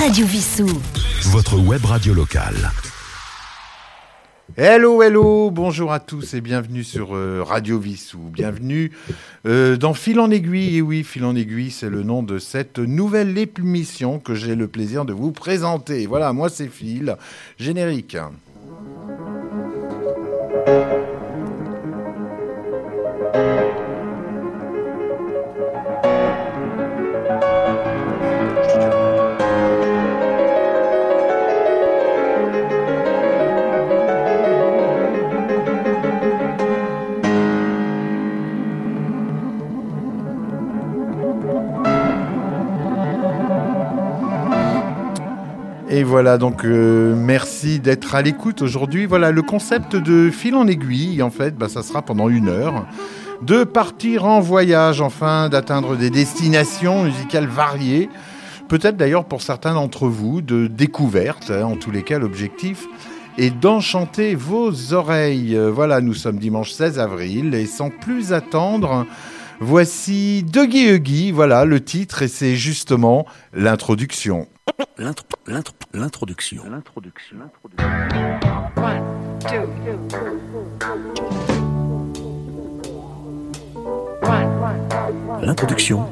Radio Vissou. Votre web radio locale. Hello, hello, bonjour à tous et bienvenue sur euh, Radio Vissou. Bienvenue euh, dans Fil en aiguille. Et oui, Fil en aiguille, c'est le nom de cette nouvelle émission que j'ai le plaisir de vous présenter. Voilà, moi c'est Phil. Générique. Donc euh, merci d'être à l'écoute aujourd'hui. Voilà, le concept de fil en aiguille, en fait, bah, ça sera pendant une heure. De partir en voyage, enfin, d'atteindre des destinations musicales variées. Peut-être d'ailleurs pour certains d'entre vous, de découvertes, hein, en tous les cas, l'objectif est d'enchanter vos oreilles. Euh, Voilà, nous sommes dimanche 16 avril et sans plus attendre, voici Dougie Huggy, voilà le titre et c'est justement l'introduction. L'intro- l'intro- L'introduction. L'introduction,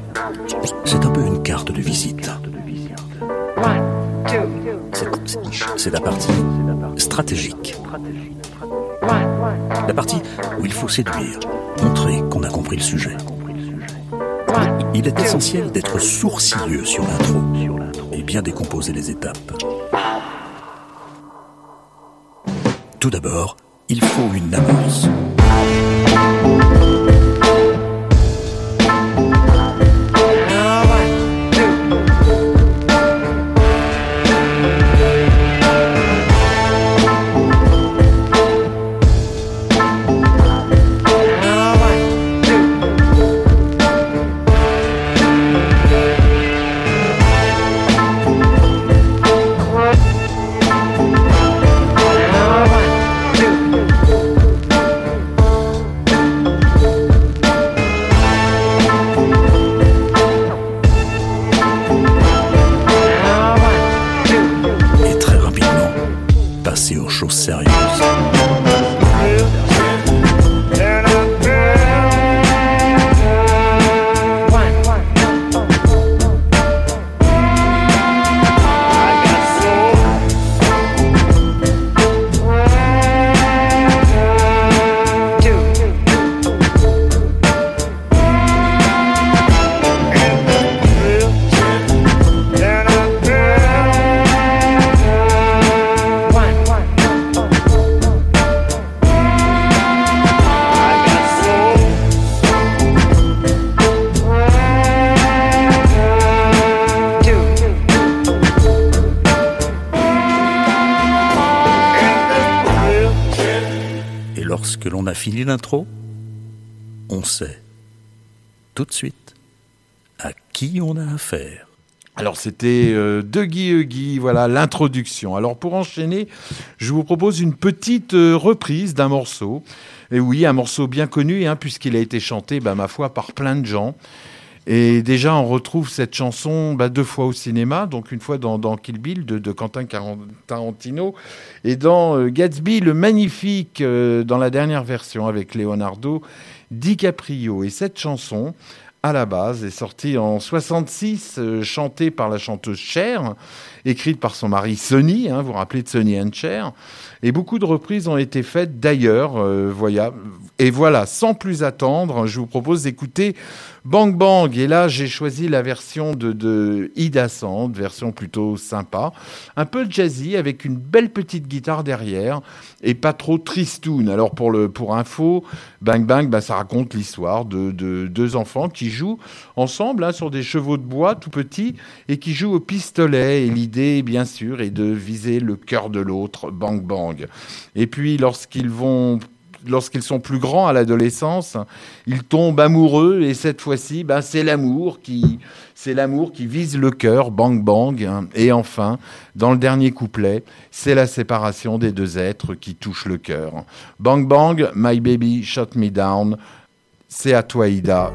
c'est un peu une carte de visite. C'est la partie stratégique. La partie où il faut séduire, montrer qu'on a compris le sujet. Il est essentiel d'être sourcilleux sur l'intro et bien décomposer les étapes. Tout d'abord, il faut une amorce. L'intro, on sait tout de suite à qui on a affaire. Alors c'était euh, Dougie Huggy, voilà l'introduction. Alors pour enchaîner, je vous propose une petite euh, reprise d'un morceau. Et oui, un morceau bien connu, hein, puisqu'il a été chanté, bah, ma foi, par plein de gens. Et déjà, on retrouve cette chanson bah, deux fois au cinéma, donc une fois dans, Kill Bill de, Quentin Tarantino, et dans euh, Gatsby le Magnifique, euh, dans la dernière version avec Leonardo DiCaprio. Et cette chanson, à la base, est sortie en 66, euh, chantée par la chanteuse Cher, écrite par son mari Sonny, hein, vous vous rappelez de Sonny and. Et beaucoup de reprises ont été faites d'ailleurs. euh. Et voilà, sans plus attendre, je vous propose d'écouter Bang Bang. Et là, j'ai choisi la version de, de Ida Sand, version plutôt sympa, un peu jazzy, avec une belle petite guitare derrière, et pas trop tristoun. Alors pour, le, pour info, Bang Bang, bah, ça raconte l'histoire de, de deux enfants qui jouent ensemble hein, sur des chevaux de bois tout petits, et qui jouent au pistolet. Et l'idée, bien sûr, est de viser le cœur de l'autre, Bang Bang. Et puis, lorsqu'ils vont lorsqu'ils sont plus grands à l'adolescence, ils tombent amoureux et cette fois-ci, ben, c'est l'amour qui, c'est l'amour qui vise le cœur, bang bang. Et enfin, dans le dernier couplet, c'est la séparation des deux êtres qui touche le cœur. Bang bang, my baby shut me down. C'est à toi, Ida.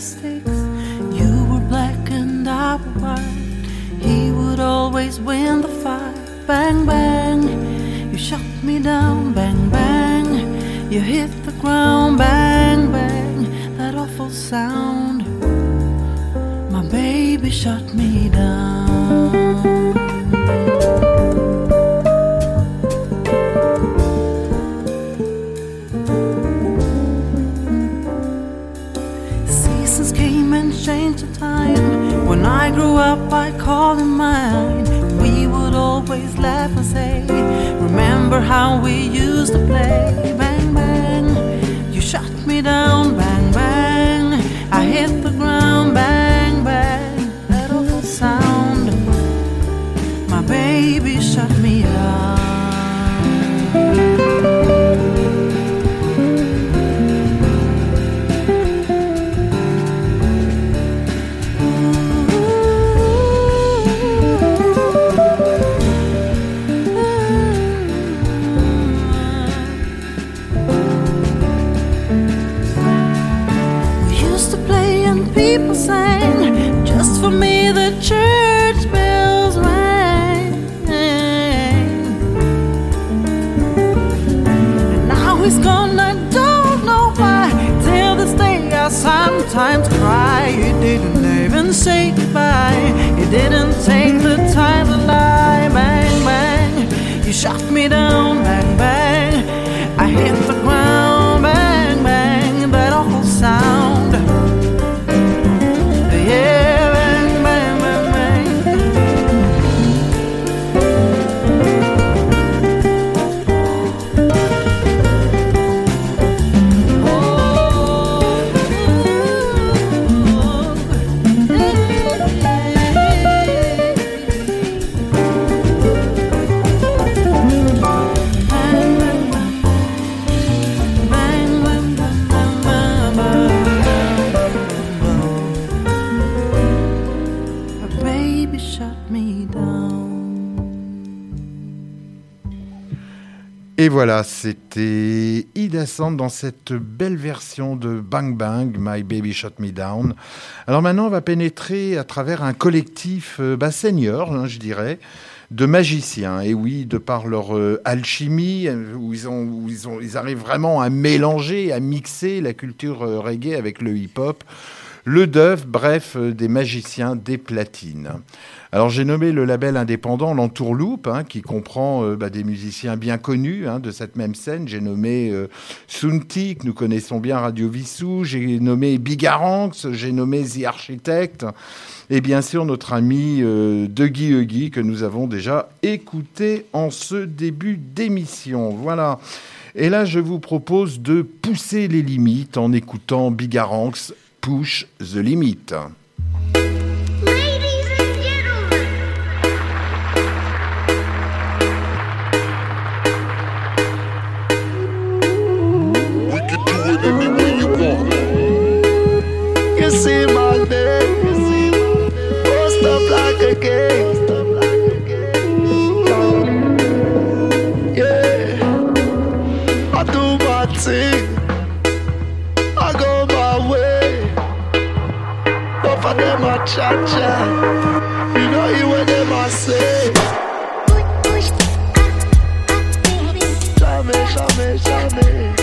Mistakes. You were black and I was white. He would always win the fight. Bang, bang. You shut me down. Bang, bang. You hit the ground. Bang, bang. That awful sound. My baby shut me down. I grew up, I called him mine. We would always laugh and say, Remember how we used to play? Bang, bang. You shut me down. Bang. Didn't voilà, c'était Ida Sand dans cette belle version de Bang Bang, My Baby Shut Me Down. Alors maintenant, on va pénétrer à travers un collectif euh, bah, senior, hein, je dirais, de magiciens. Et oui, de par leur euh, alchimie, euh, où, ils, arrivent vraiment à mélanger, à mixer la culture reggae avec le hip-hop. Le dove, bref, des magiciens des platines. Alors j'ai nommé le label indépendant l'Entourloupe, hein, qui comprend euh, bah, des musiciens bien connus hein, de cette même scène. J'ai nommé euh, que nous connaissons bien Radio Vissou, j'ai nommé Bigaranx, j'ai nommé The Architect, et bien sûr notre ami euh, Dougie Huggy, que nous avons déjà écouté en ce début d'émission. Voilà. Et là, je vous propose de pousser les limites en écoutant Bigaranx Push the Limit. Yeah, I do my thing, I go my way. But for them, I cha cha. You know you what them I say. push, push. Shame,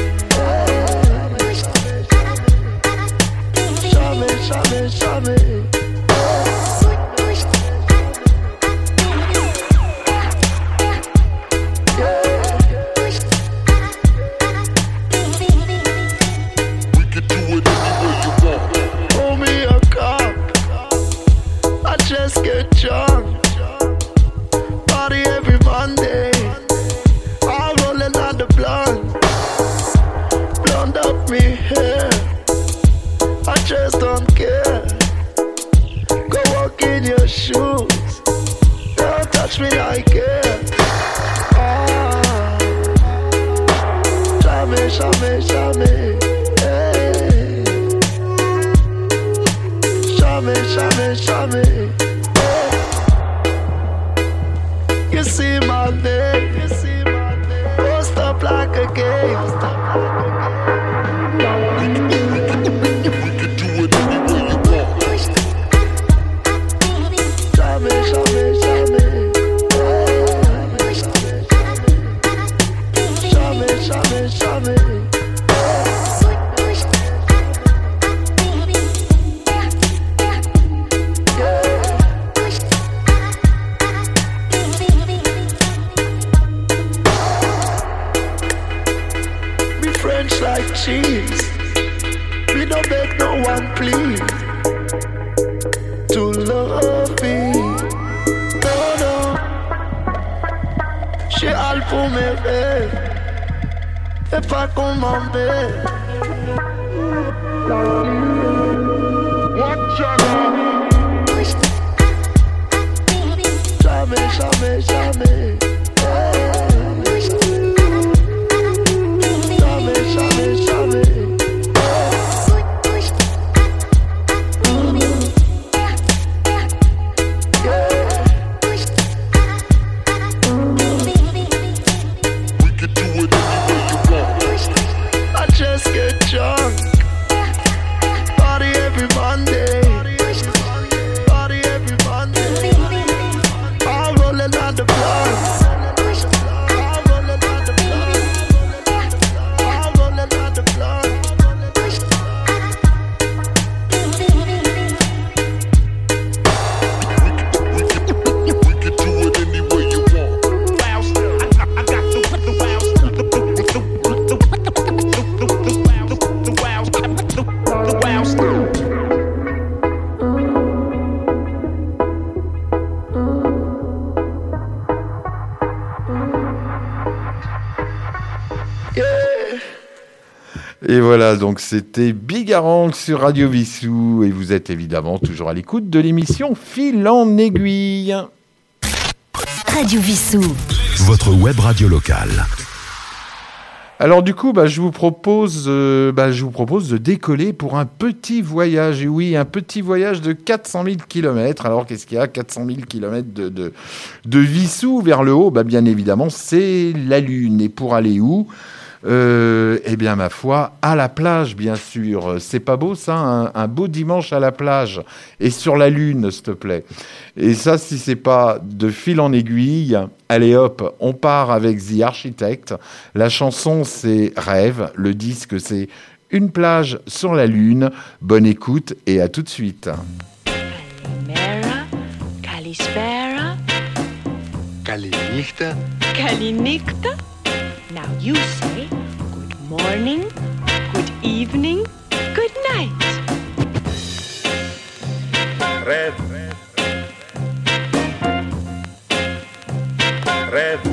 voilà, donc c'était Bigarang sur Radio Vissou et vous êtes évidemment toujours à l'écoute de l'émission Fil en aiguille. Radio Vissou. Votre web radio locale. Alors du coup, bah, je vous propose, euh, bah, je vous propose de décoller pour un petit voyage. Et oui, un petit voyage de 400 000 kilomètres. Alors qu'est-ce qu'il y a? 400 000 kilomètres de, de, de Vissou vers le haut? Bah, Bien évidemment, c'est la Lune. Et pour aller où? Euh, eh bien, ma foi, à la plage, bien sûr. C'est pas beau, ça, un, un beau dimanche à la plage et sur la lune, s'il te plaît. Et ça, si c'est pas de fil en aiguille, allez hop, on part avec The Architect. La chanson, c'est Rêve. Le disque, c'est Une plage sur la lune. Bonne écoute et à tout de suite. Now you say good morning, good evening, good night. Rêve. Rêve. Rêve.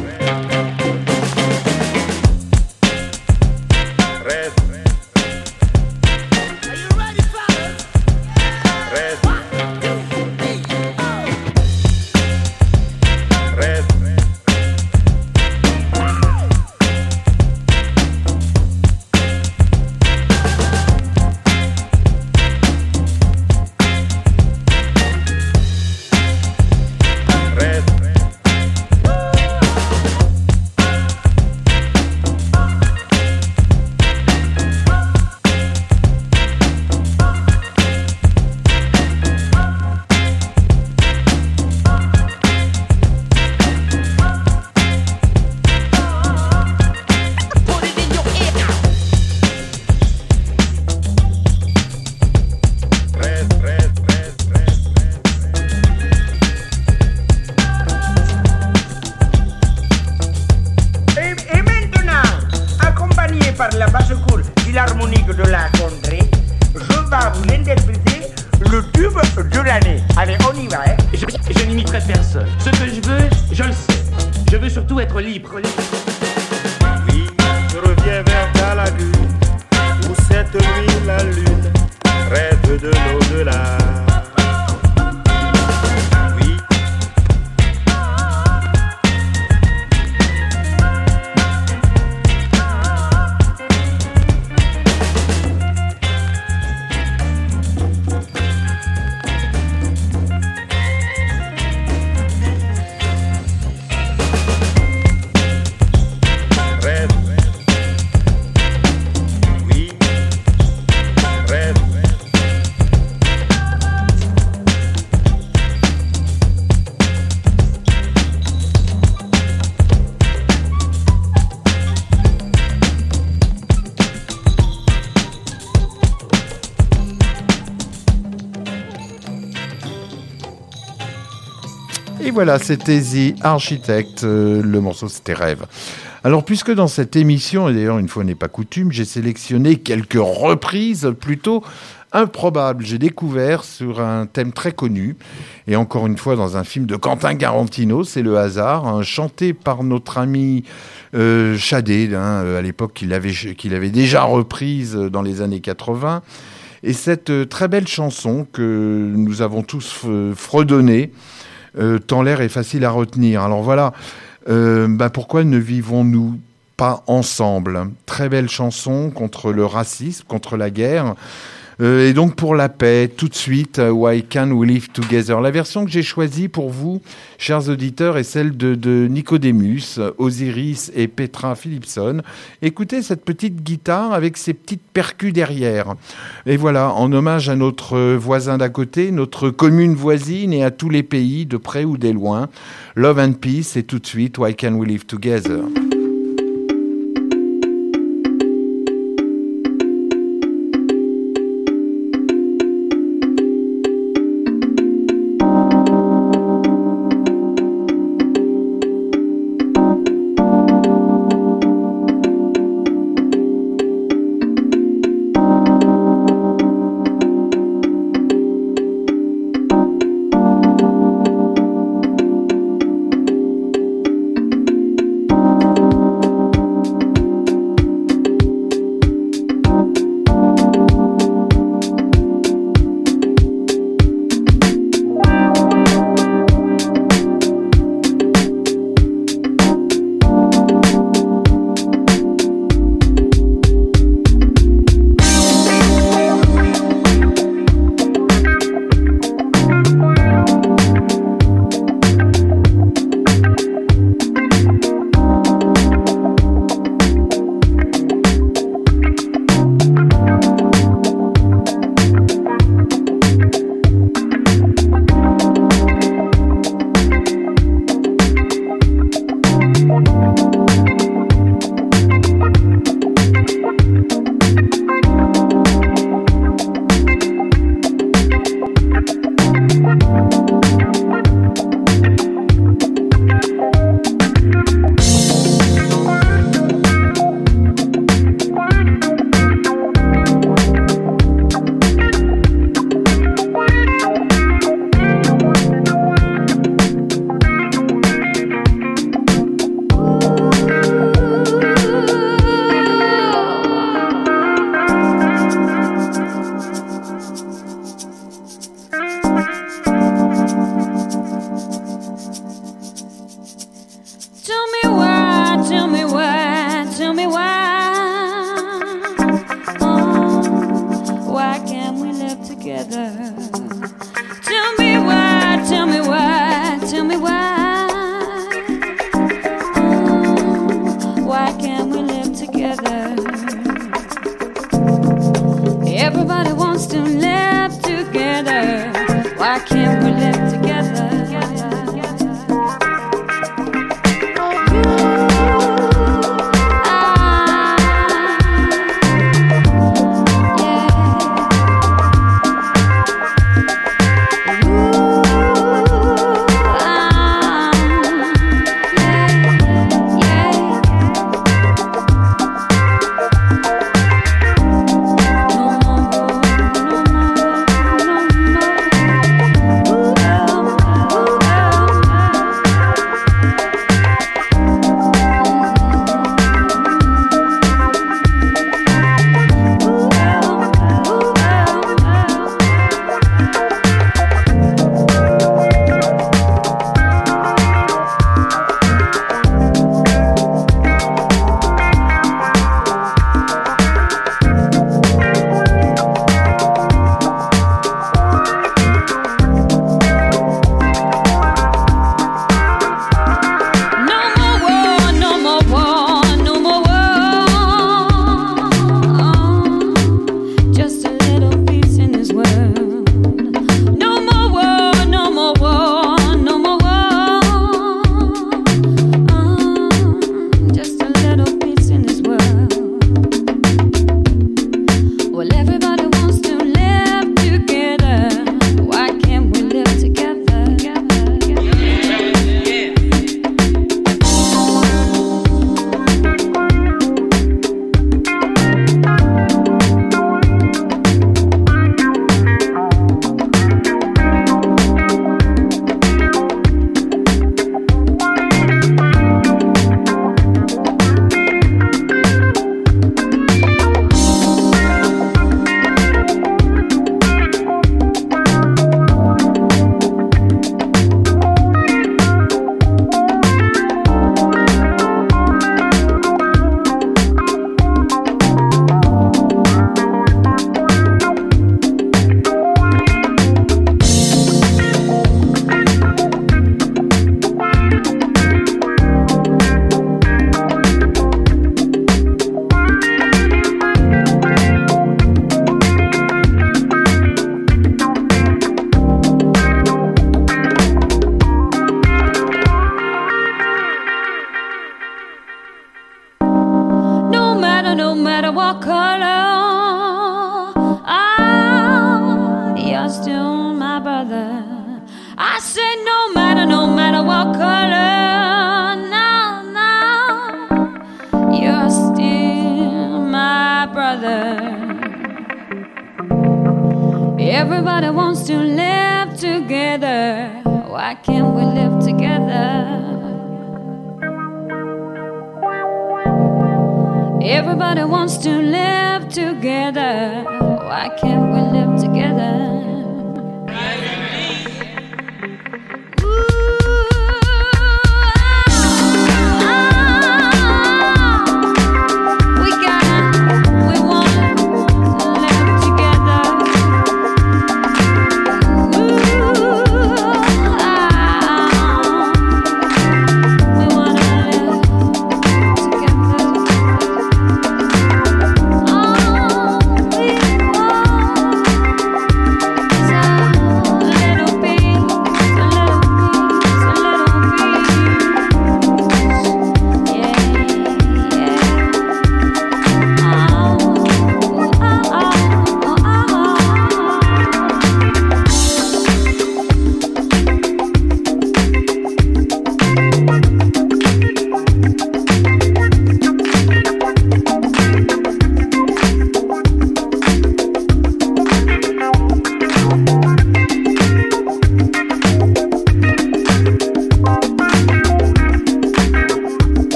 Voilà, c'était The Architect. Euh, le morceau, c'était Rêve. Alors, puisque dans cette émission, et d'ailleurs une fois n'est pas coutume, j'ai sélectionné quelques reprises plutôt improbables. J'ai découvert sur un thème très connu, et encore une fois dans un film de Quentin Garantino, c'est le hasard, chanté par notre ami euh, Chadet, hein, euh, à l'époque qu'il avait, qu'il avait déjà reprise dans les années 80. Et cette euh, très belle chanson que nous avons tous fredonnée, euh, tant l'air est facile à retenir. Alors voilà, euh, bah pourquoi ne vivons-nous pas ensemble? Très belle chanson contre le racisme, contre la guerre. Euh, et donc pour la paix, tout de suite, euh, Why Can We Live Together? La version que j'ai choisie pour vous, chers auditeurs, est celle de, de Nicodemus, Osiris et Petra Philipson. Écoutez cette petite guitare avec ses petites percus derrière. Et voilà, en hommage à notre voisin d'à côté, notre commune voisine et à tous les pays, de près ou des loin. Love and Peace et tout de suite, Why Can We Live Together? Everybody wants to live together. Why can't we live together? Everybody wants to live together. Why can't we live together?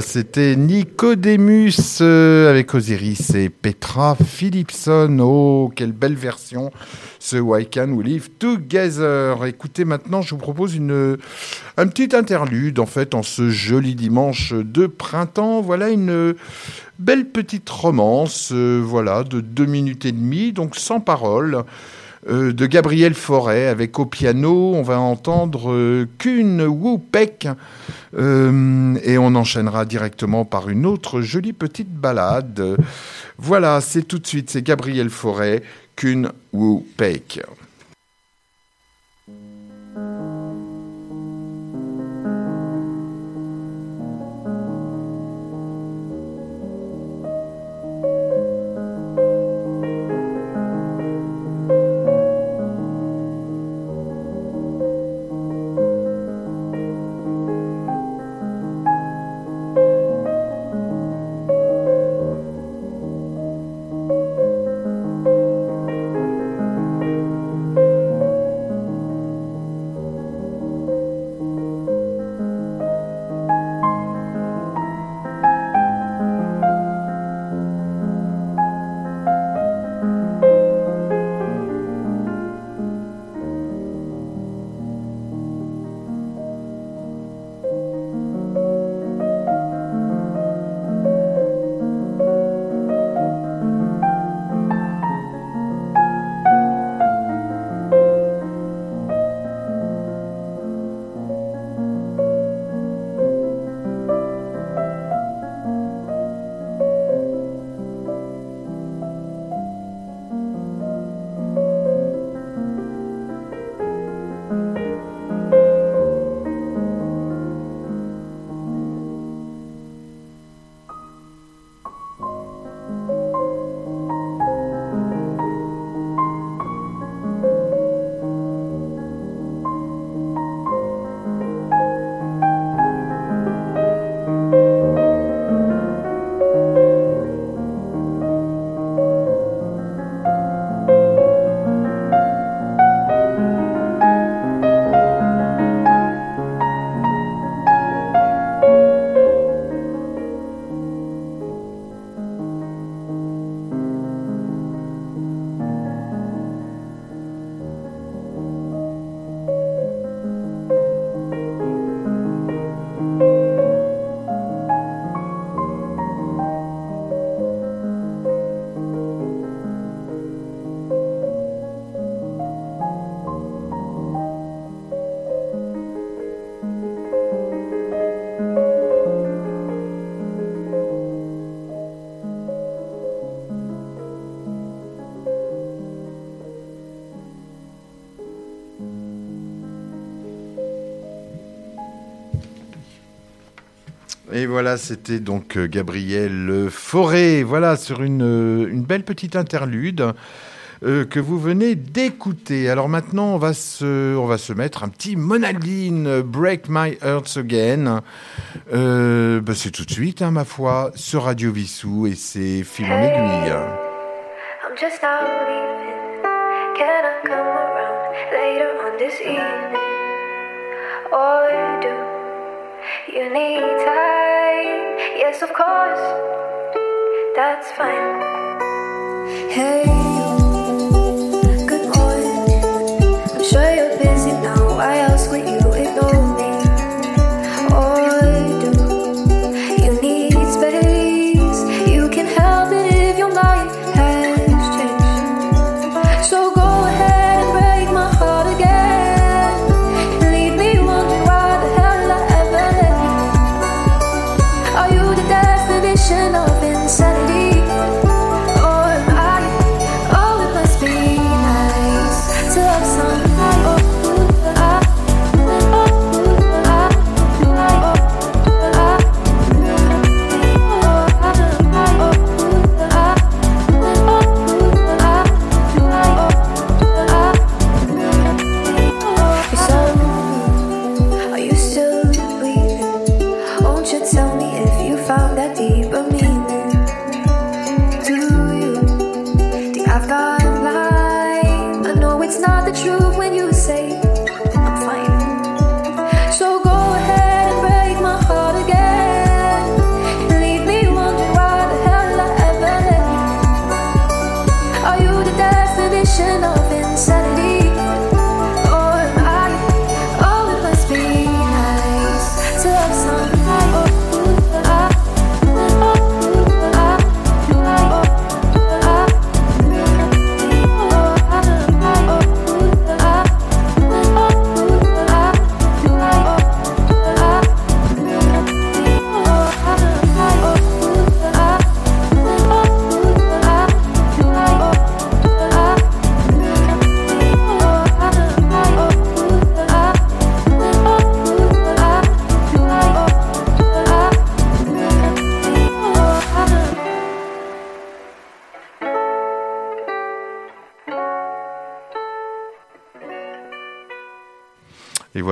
C'était Nicodemus euh, avec Osiris et Petra Philipson. Oh, quelle belle version, ce Why Can We Live Together. Écoutez, maintenant, je vous propose une, un petit interlude, en fait, en ce joli dimanche de printemps. Voilà une belle petite romance, euh, voilà, de deux minutes et demie, donc sans parole. Euh, de Gabriel Forêt avec au piano, on va entendre euh, Kun Woo Peck euh, et on enchaînera directement par une autre jolie petite balade. Voilà, c'est tout de suite, c'est Gabriel Forêt, Kun Woo Peck. Et voilà, c'était donc euh, Gabriel Forêt, voilà, sur une, euh, une belle petite interlude euh, que vous venez d'écouter. Alors maintenant, on va, se, on va se mettre un petit Monaldine, Break My Hearts Again. Euh, bah, c'est tout de suite, hein, ma foi, sur Radio Vissou, et c'est fil en aiguille. I'm just out leaving. Can I come around later on this evening? Or do you need time? Yes, of course. That's fine. Hey,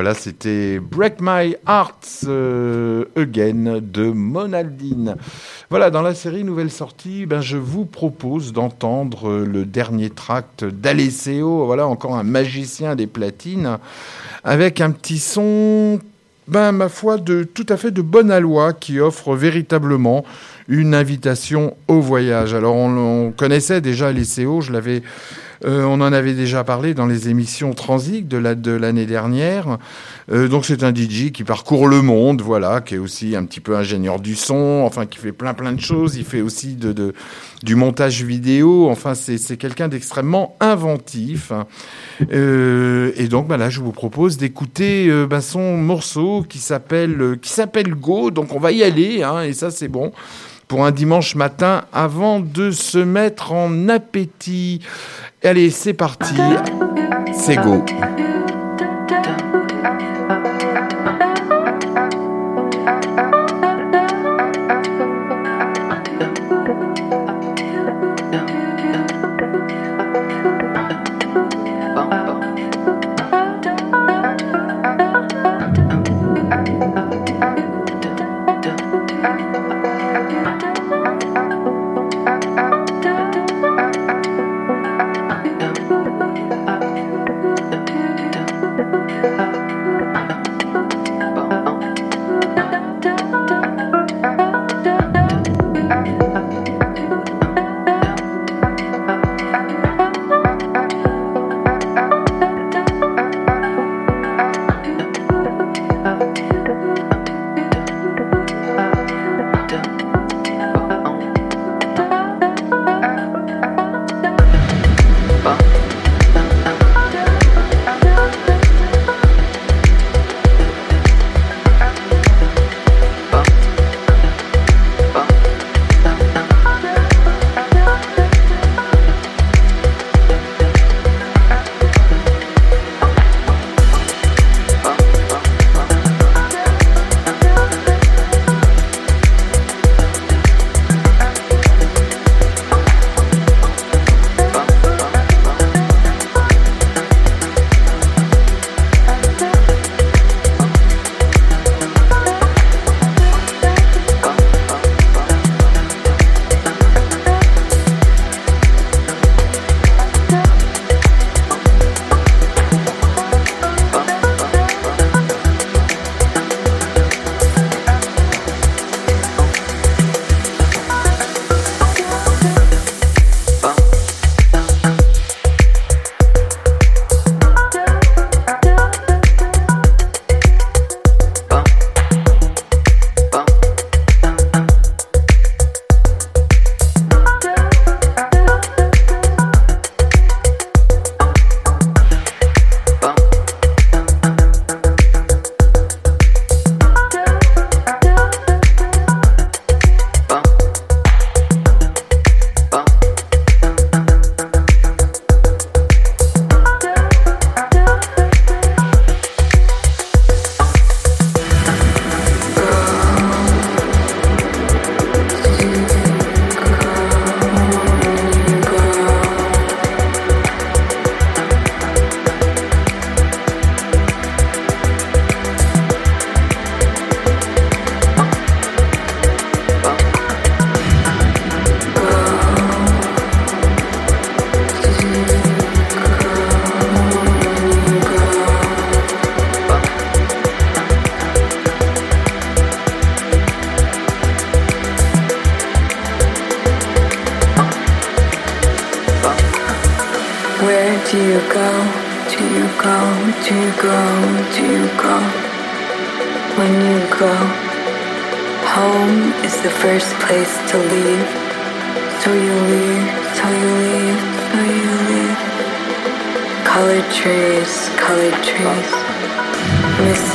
voilà, c'était Break My Heart euh, Again de Monaldine. Voilà, dans la série Nouvelle Sortie, ben, je vous propose d'entendre euh, le dernier tract d'Alessio, voilà, encore un magicien des platines, avec un petit son, ben, ma foi, de tout à fait de bonne aloi, qui offre véritablement une invitation au voyage. Alors, on, on connaissait déjà Alessio, je l'avais euh, on en avait déjà parlé dans les émissions Transit de la- de l'année dernière. Euh, donc c'est un DJ qui parcourt le monde, voilà, qui est aussi un petit peu ingénieur du son, enfin qui fait plein plein de choses. Il fait aussi du montage vidéo. Enfin c'est quelqu'un d'extrêmement inventif. Euh, et donc bah, là je vous propose d'écouter bah, son morceau qui s'appelle qui s'appelle Go. Donc on va y aller, hein, et ça c'est bon pour un dimanche matin avant de se mettre en appétit. Allez, c'est parti. C'est go.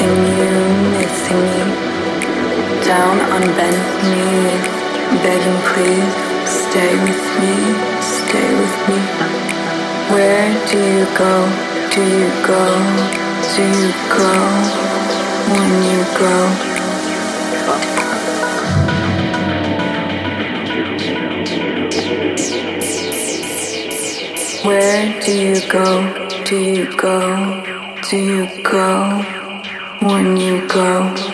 Missing you, missing you. Down on bent knees, begging please, stay with me, stay with me. Where do you go? Do you go? Do you go? When you go? Where do you go? Do you go? Do you go? When you go?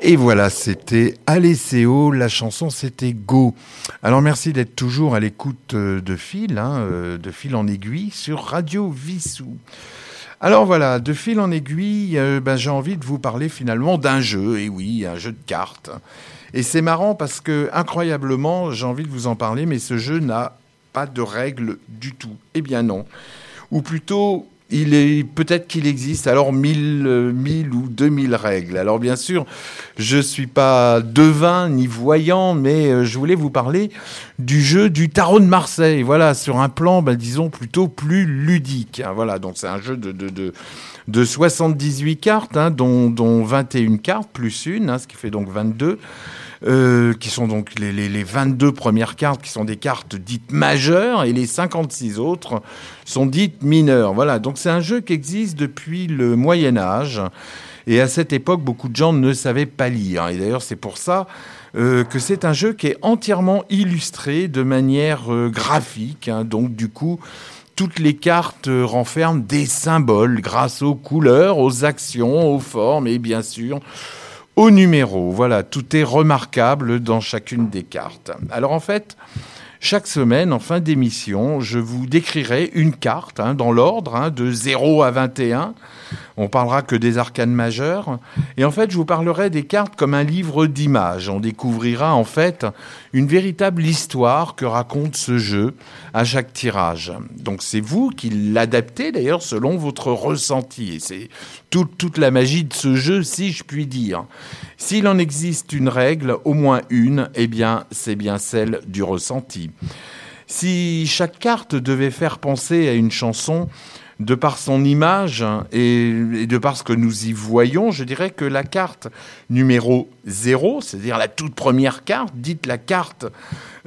Et voilà, c'était Alessio, la chanson c'était Go. Alors merci d'être toujours à l'écoute euh, de fil, hein, euh, de fil en aiguille sur Radio Vissou. Alors voilà, de fil en aiguille, euh, ben, j'ai envie de vous parler finalement d'un jeu, et oui, un jeu de cartes. Et c'est marrant parce que, incroyablement, j'ai envie de vous en parler, mais ce jeu n'a pas de règles du tout. Eh bien non. Ou plutôt, il est peut-être qu'il existe alors 1000, euh, 1000 ou 2000 règles. Alors bien sûr, je suis pas devin ni voyant, mais euh, je voulais vous parler du jeu du tarot de Marseille. Voilà, sur un plan, ben, disons plutôt plus ludique. hein. Voilà, donc c'est un jeu de, de, de, de 78 cartes, hein, dont, dont 21 cartes plus une, hein, ce qui fait donc 22. Euh, qui sont donc les, les, les 22 premières cartes qui sont des cartes dites majeures et les 56 autres sont dites mineures. Voilà, donc c'est un jeu qui existe depuis le Moyen Âge Et à cette époque, beaucoup de gens ne savaient pas lire. Et d'ailleurs, c'est pour ça euh, que c'est un jeu qui est entièrement illustré de manière euh, graphique. hein. donc, du coup, toutes les cartes renferment des symboles grâce aux couleurs, aux actions, aux formes et bien sûr aux numéros. Voilà, tout est remarquable dans chacune des cartes. Alors en fait, chaque semaine, en fin d'émission, je vous décrirai une carte hein, dans l'ordre hein, de 0 à 21. On parlera que des arcanes majeures. Et en fait, je vous parlerai des cartes comme un livre d'images. On découvrira en fait une véritable histoire que raconte ce jeu à chaque tirage. Donc c'est vous qui l'adaptez d'ailleurs selon votre ressenti. Et c'est toute, toute la magie de ce jeu, si je puis dire. S'il en existe une règle, au moins une, eh bien, c'est bien celle du ressenti. Si chaque carte devait faire penser à une chanson, de par son image et, de par ce que nous y voyons, je dirais que la carte numéro 0, c'est-à-dire la toute première carte, dite la carte,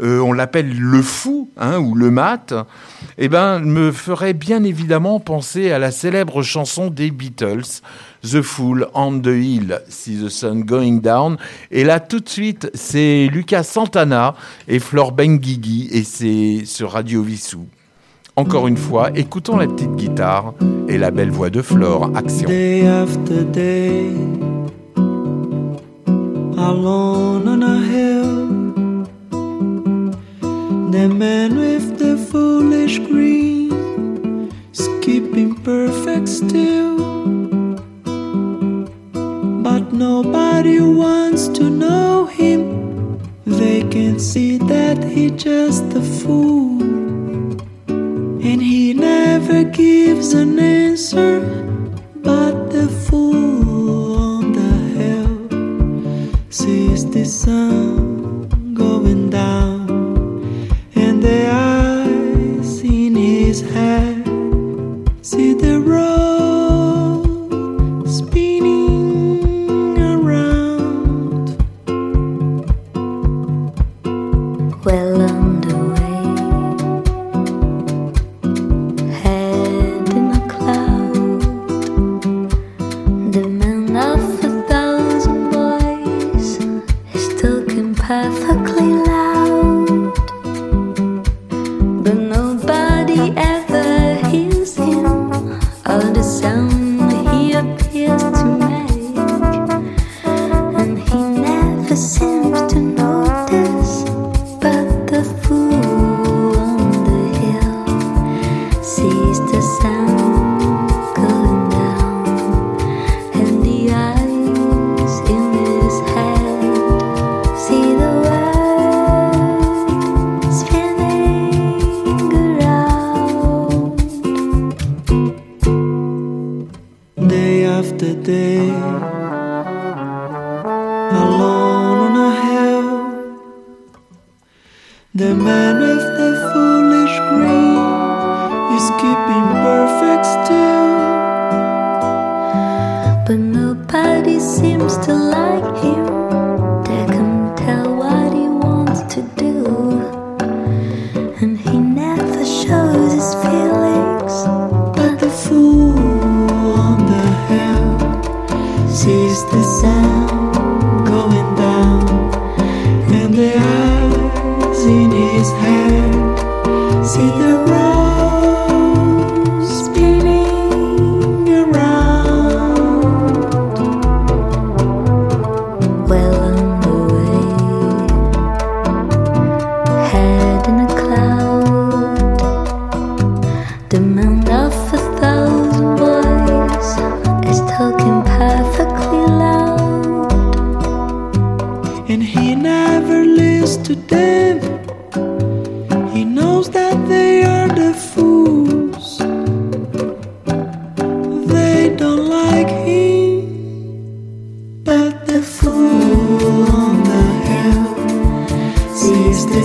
euh, on l'appelle le fou hein, ou le mat, eh ben, me ferait bien évidemment penser à la célèbre chanson des Beatles, The Fool on the Hill, See the Sun Going Down. Et là, tout de suite, c'est Lucas Santana et Flore Benguigui et c'est sur Radio Vissou. Encore une fois, écoutons la petite guitare et la belle voix de Flore. Action. Day after day, alone on a hill. The man with the foolish grin, skipping perfect still. But nobody wants to know him. They can see that he's just a fool. And he never gives an answer, but the fool on the hill sees the sun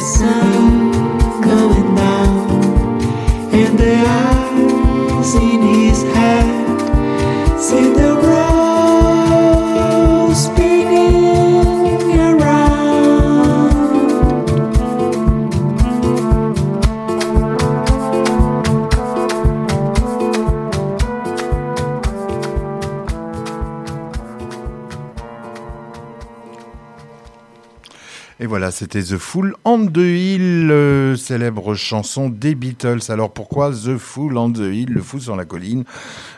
some c'était The Fool on the Hill, euh, célèbre chanson des Beatles. Alors pourquoi The Fool on the Hill, le fou sur la colline?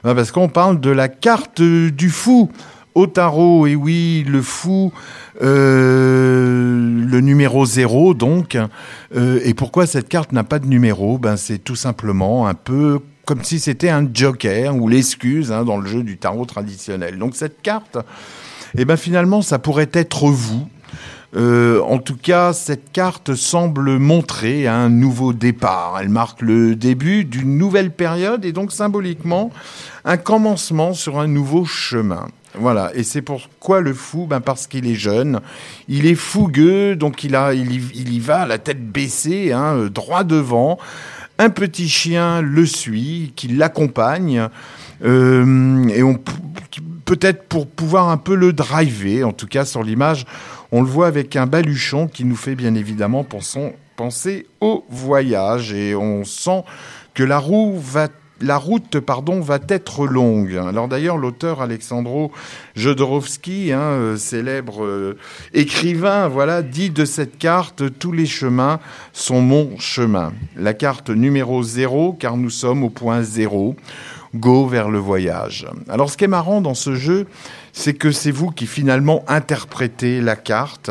Ben Parce qu'on parle de la carte du fou au tarot. Et oui, le fou, euh, le numéro zéro donc. Euh, et pourquoi cette carte n'a pas de numéro? Ben c'est tout simplement un peu comme si c'était un joker ou l'excuse hein, dans le jeu du tarot traditionnel. Donc cette carte, eh ben finalement, ça pourrait être vous. Euh, en tout cas, cette carte semble montrer un nouveau départ. Elle marque le début d'une nouvelle période et donc symboliquement un commencement sur un nouveau chemin. Voilà, et c'est pourquoi le fou, ben parce qu'il est jeune, il est fougueux, donc il a, il y, va, la tête baissée, hein, euh, droit devant. Un petit chien le suit, qui l'accompagne, euh, et on peut-être pour pouvoir un peu le driver. En tout cas, sur l'image, on le voit avec un baluchon qui nous fait bien évidemment penser au voyage, et on sent que la route va être longue. Alors d'ailleurs, l'auteur Alexandro Jodorowsky, hein, euh, célèbre euh, écrivain, voilà, dit de cette carte tous les chemins sont mon chemin. La carte numéro zéro, car nous sommes au point zéro. Go vers le voyage. Alors ce qui est marrant dans ce jeu, c'est que c'est vous qui finalement interprétez la carte.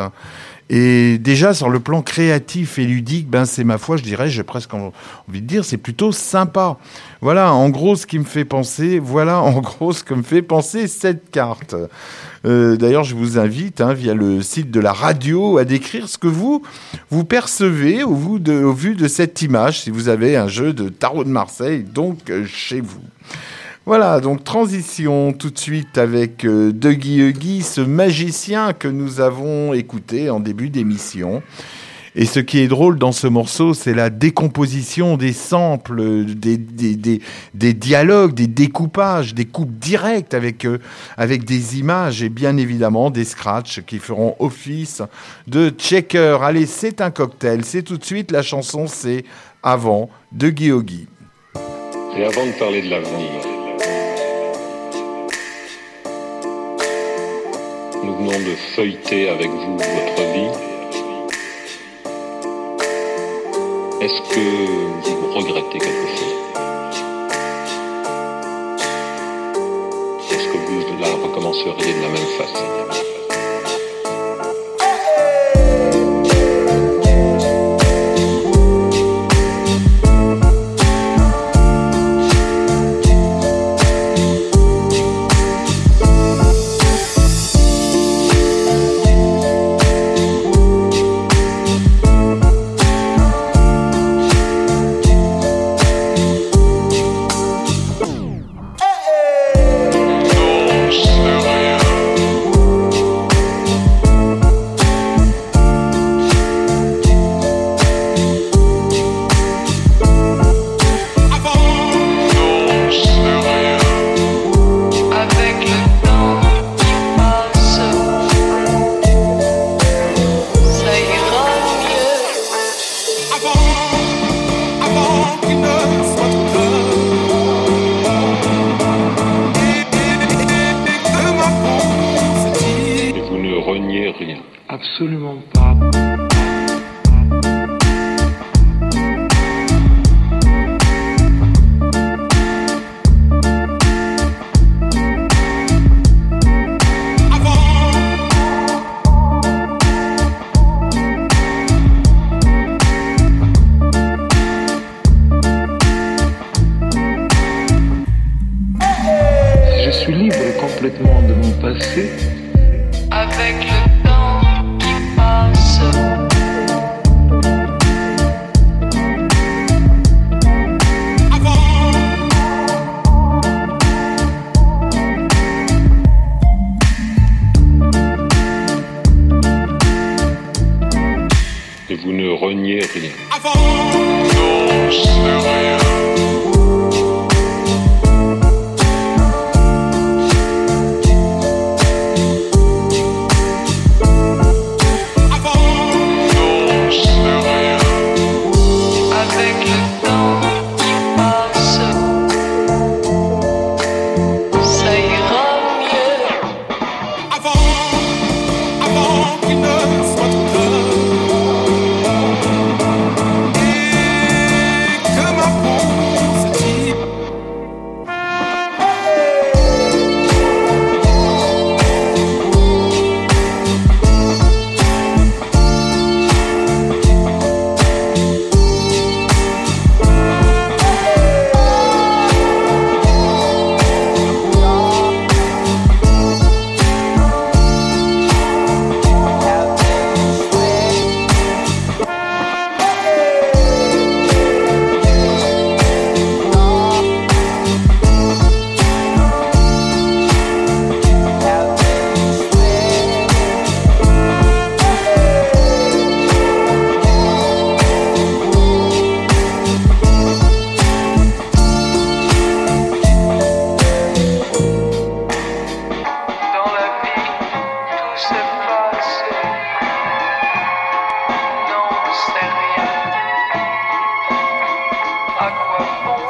Et déjà sur le plan créatif et ludique, ben c'est ma foi, je dirais, j'ai presque en- envie de dire, c'est plutôt sympa. Voilà, en gros ce qui me fait penser, voilà en gros ce que me fait penser cette carte. Euh, D'ailleurs, je vous invite hein, via le site de la radio à décrire ce que vous vous percevez au, vu de, au vu de cette image, si vous avez un jeu de tarot de Marseille, donc euh, chez vous. Voilà, donc transition tout de suite avec euh, Dougie Huggy, ce magicien que nous avons écouté en début d'émission. Et ce qui est drôle dans ce morceau, c'est la décomposition des samples, des, dialogues, des découpages, des coupes directes avec, euh, avec des images et bien évidemment des scratchs qui feront office de checker. Allez, c'est un cocktail. C'est tout de suite, la chanson c'est Avant de Guyogi. Et avant de parler de l'avenir, nous venons de feuilleter avec vous votre vie. Est-ce que vous regrettez quelque chose? Est-ce que vous la recommenceriez de la même façon?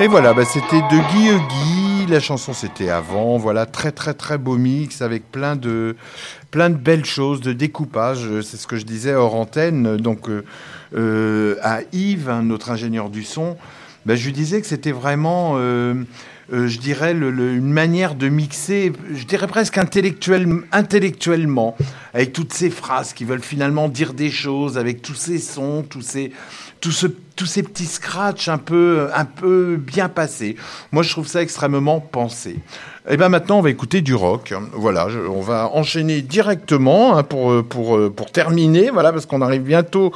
Et voilà, bah, c'était de Guy Guy. La chanson c'était avant. Voilà, très très très beau mix avec plein de plein de belles choses, de découpage. C'est ce que je disais hors antenne. Donc euh, euh, à Yves, notre ingénieur du son, bah, je lui disais que c'était vraiment. euh, je dirais une manière de mixer, je dirais presque intellectuel, intellectuellement, avec toutes ces phrases qui veulent finalement dire des choses, avec tous ces sons, tous ces, tous ces petits scratchs un peu, un peu bien passés. Moi, je trouve ça extrêmement pensé. Et bien maintenant, on va écouter du rock. Voilà, on va enchaîner directement hein, pour, pour, pour terminer, voilà, parce qu'on arrive bientôt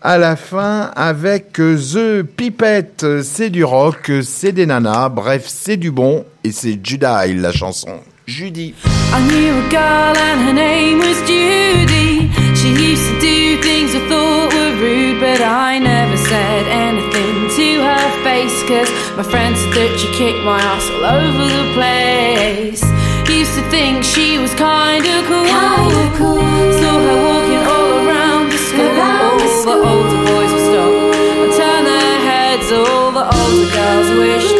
à la fin avec euh, The Pipette. C'est du rock, c'est des nanas, bref, c'est du bon et c'est Judy la chanson. Judy. I knew a girl and her name was Judy. She used to do things I thought were rude, but I never said anything to her face. Cause my friends said that she kicked my ass all over the place. Used to think she was kinda cool. Saw her walking all around the school. All the older boys would stop and turn their heads. All the older girls wished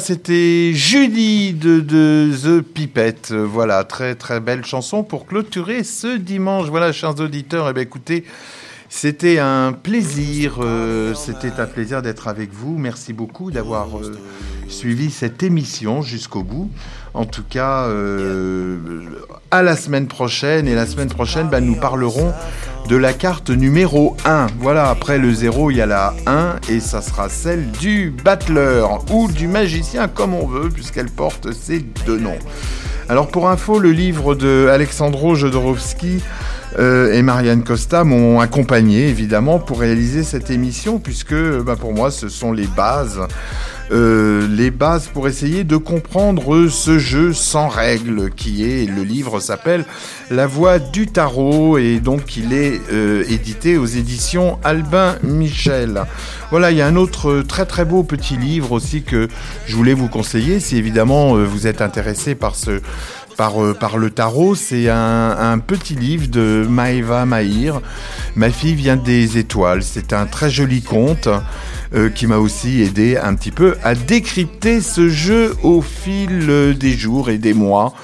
c'était Judy de, The Pipette. Voilà, très très belle chanson pour clôturer ce dimanche. Voilà, chers auditeurs, eh bien, écoutez, c'était un plaisir, euh, c'était un plaisir d'être avec vous. Merci beaucoup d'avoir euh, suivi cette émission jusqu'au bout. En tout cas, euh, à la semaine prochaine. Et la semaine prochaine, bah, nous parlerons de la carte numéro 1. Voilà, après le 0, il y a la 1 et ça sera celle du battleur ou du magicien comme on veut puisqu'elle porte ces deux noms. Alors pour info, le livre de Alexandro Jodorowsky euh, et Marianne Costa m'ont accompagné évidemment pour réaliser cette émission puisque bah, pour moi ce sont les bases euh, les bases pour essayer de comprendre ce jeu sans règles qui est, le livre s'appelle La Voix du Tarot et donc il est euh, édité aux éditions Albin Michel. Voilà, il y a un autre très très beau petit livre aussi que je voulais vous conseiller si évidemment euh, vous êtes intéressé par ce par, euh, par le tarot. C'est un, un petit livre de Maeva Mahir. Ma fille vient des étoiles. C'est un très joli conte euh, qui m'a aussi aidé un petit peu à décrypter ce jeu au fil euh, des jours et des mois.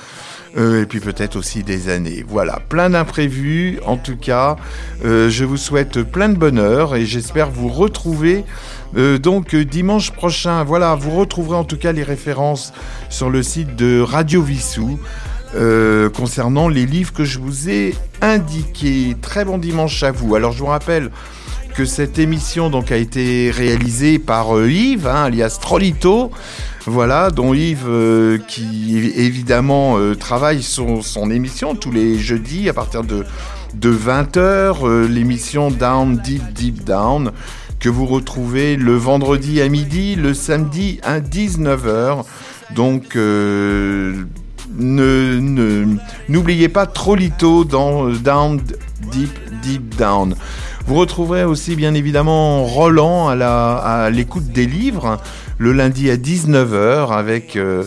Euh, et puis peut-être aussi des années. Voilà, plein d'imprévus. En tout cas, euh, je vous souhaite plein de bonheur et j'espère vous retrouver euh, donc dimanche prochain. Voilà, vous retrouverez en tout cas les références sur le site de Radio Vissou. concernant les livres que je vous ai indiqués. Très bon dimanche à vous. Alors je vous rappelle que cette émission donc a été réalisée par Yves, hein, alias Trollito. Voilà, dont Yves euh, qui évidemment euh, travaille son, son émission tous les jeudis à partir de, de 20h, l'émission Down Deep Deep Down que vous retrouvez le vendredi à midi, le samedi à 19h. Donc euh, ne- n'oubliez pas Trollito dans Down Deep Deep Down. Vous retrouverez aussi bien évidemment Roland à la- à l'écoute des livres le lundi à 19h avec, euh,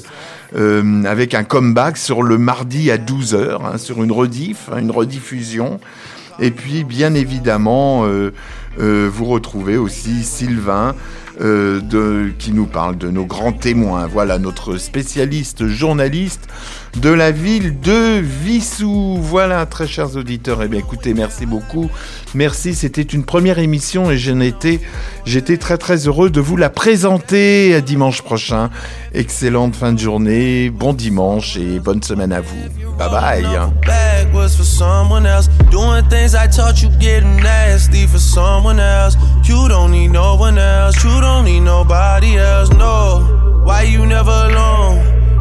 euh, avec un comeback sur le mardi à 12h, hein, sur une rediff, hein, une rediffusion. Et puis bien évidemment, euh, vous retrouvez aussi Sylvain euh, de, qui nous parle de nos grands témoins. Voilà notre spécialiste journaliste de la ville de Vissou. Voilà, très chers auditeurs. Eh bien, écoutez, merci beaucoup. Merci, c'était une première émission et j'en étais, j'étais très très heureux de vous la présenter à dimanche prochain. Excellente fin de journée, bon dimanche et bonne semaine à vous. Bye bye. Don't need nobody else. No. Why you never alone?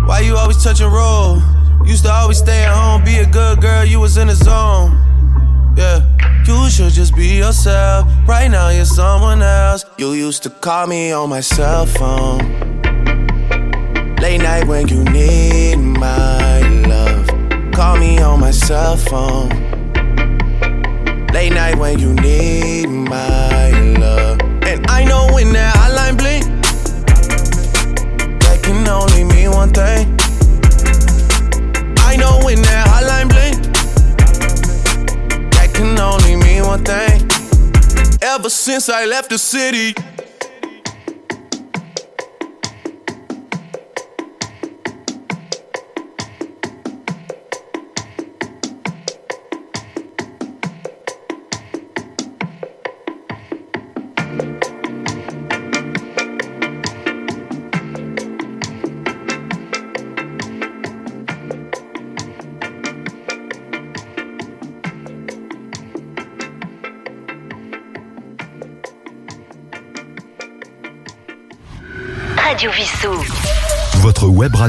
Why you always touch and roll? Used to always stay at home, be a good girl. You was in the zone. Yeah. You should just be yourself. Right now you're someone else. You used to call me on my cell phone. Late night when you need my love. Call me on my cell phone. Late night when you need my love. And I know when that hotline blink, that can only mean one thing. I know when that hotline blink, that can only mean one thing. Ever since I left the city.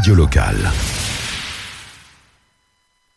Radio locale.